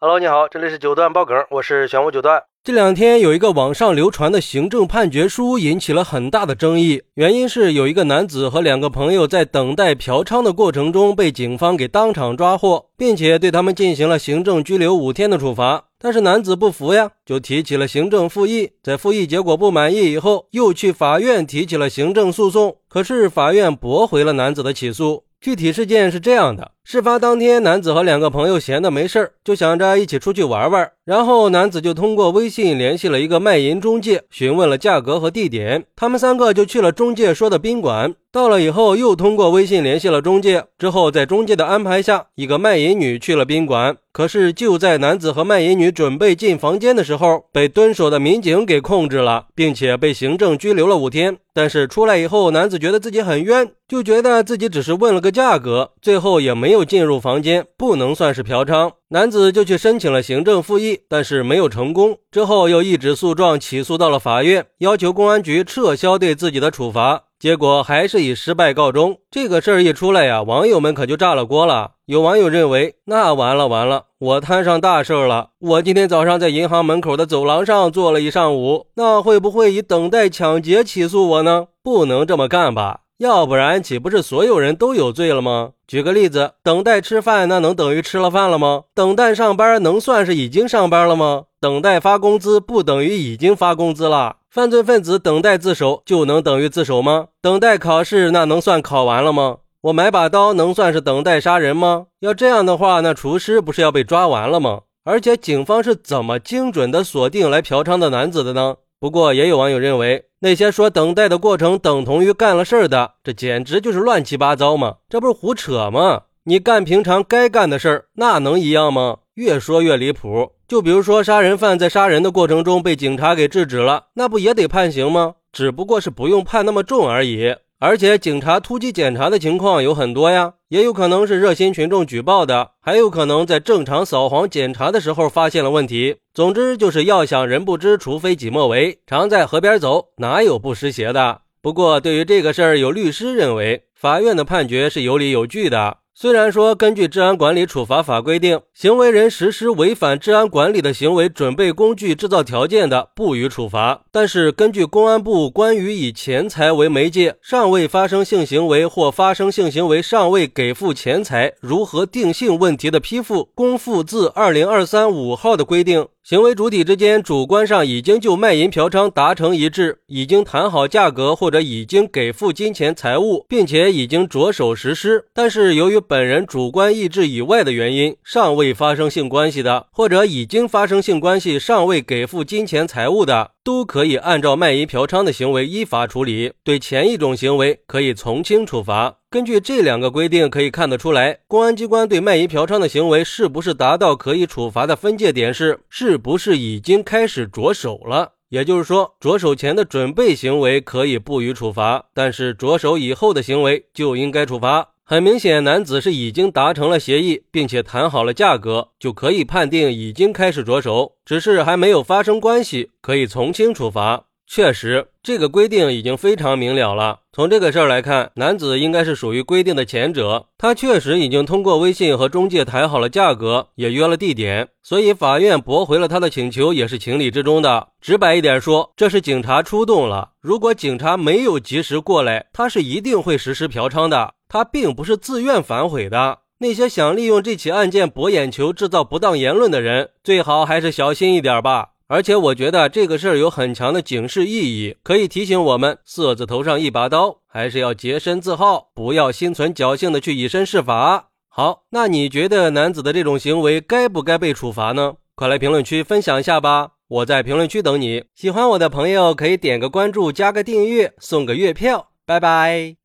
Hello，你好，这里是九段爆梗，我是玄武九段。这两天有一个网上流传的行政判决书引起了很大的争议，原因是有一个男子和两个朋友在等待嫖娼的过程中被警方给当场抓获，并且对他们进行了行政拘留五天的处罚。但是男子不服呀，就提起了行政复议，在复议结果不满意以后，又去法院提起了行政诉讼。可是法院驳回了男子的起诉。具体事件是这样的：事发当天，男子和两个朋友闲的没事，就想着一起出去玩玩。然后男子就通过微信联系了一个卖淫中介，询问了价格和地点。他们三个就去了中介说的宾馆。到了以后，又通过微信联系了中介。之后在中介的安排下，一个卖淫女去了宾馆。可是就在男子和卖淫女准备进房间的时候，被蹲守的民警给控制了，并且被行政拘留了五天。但是出来以后，男子觉得自己很冤，就觉得自己只是问了个价格，最后也没有又进入房间，不能算是嫖娼。男子就去申请了行政复议，但是没有成功。之后又一纸诉状起诉到了法院，要求公安局撤销对自己的处罚。结果还是以失败告终。这个事儿一出来呀，网友们可就炸了锅了。有网友认为，那完了完了，我摊上大事儿了。我今天早上在银行门口的走廊上坐了一上午，那会不会以等待抢劫起诉我呢？不能这么干吧？要不然岂不是所有人都有罪了吗？举个例子，等待吃饭，那能等于吃了饭了吗？等待上班，能算是已经上班了吗？等待发工资，不等于已经发工资了？犯罪分子等待自首就能等于自首吗？等待考试那能算考完了吗？我买把刀能算是等待杀人吗？要这样的话，那厨师不是要被抓完了吗？而且警方是怎么精准的锁定来嫖娼的男子的呢？不过也有网友认为，那些说等待的过程等同于干了事儿的，这简直就是乱七八糟嘛！这不是胡扯吗？你干平常该干的事儿，那能一样吗？越说越离谱。就比如说，杀人犯在杀人的过程中被警察给制止了，那不也得判刑吗？只不过是不用判那么重而已。而且警察突击检查的情况有很多呀，也有可能是热心群众举报的，还有可能在正常扫黄检查的时候发现了问题。总之，就是要想人不知，除非己莫为。常在河边走，哪有不湿鞋的？不过，对于这个事儿，有律师认为，法院的判决是有理有据的。虽然说根据治安管理处罚法规定，行为人实施违反治安管理的行为，准备工具、制造条件的，不予处罚。但是根据公安部关于以钱财为媒介，尚未发生性行为或发生性行为尚未给付钱财，如何定性问题的批复公复字二零二三五号的规定。行为主体之间主观上已经就卖淫嫖娼达成一致，已经谈好价格或者已经给付金钱财物，并且已经着手实施。但是由于本人主观意志以外的原因，尚未发生性关系的，或者已经发生性关系尚未给付金钱财物的。都可以按照卖淫嫖娼的行为依法处理，对前一种行为可以从轻处罚。根据这两个规定，可以看得出来，公安机关对卖淫嫖娼的行为是不是达到可以处罚的分界点是，是不是已经开始着手了？也就是说，着手前的准备行为可以不予处罚，但是着手以后的行为就应该处罚。很明显，男子是已经达成了协议，并且谈好了价格，就可以判定已经开始着手，只是还没有发生关系，可以从轻处罚。确实，这个规定已经非常明了了。从这个事儿来看，男子应该是属于规定的前者，他确实已经通过微信和中介谈好了价格，也约了地点，所以法院驳回了他的请求也是情理之中的。直白一点说，这是警察出动了。如果警察没有及时过来，他是一定会实施嫖娼的。他并不是自愿反悔的。那些想利用这起案件博眼球、制造不当言论的人，最好还是小心一点吧。而且，我觉得这个事儿有很强的警示意义，可以提醒我们：色字头上一把刀，还是要洁身自好，不要心存侥幸的去以身试法。好，那你觉得男子的这种行为该不该被处罚呢？快来评论区分享一下吧！我在评论区等你。喜欢我的朋友可以点个关注、加个订阅、送个月票。拜拜。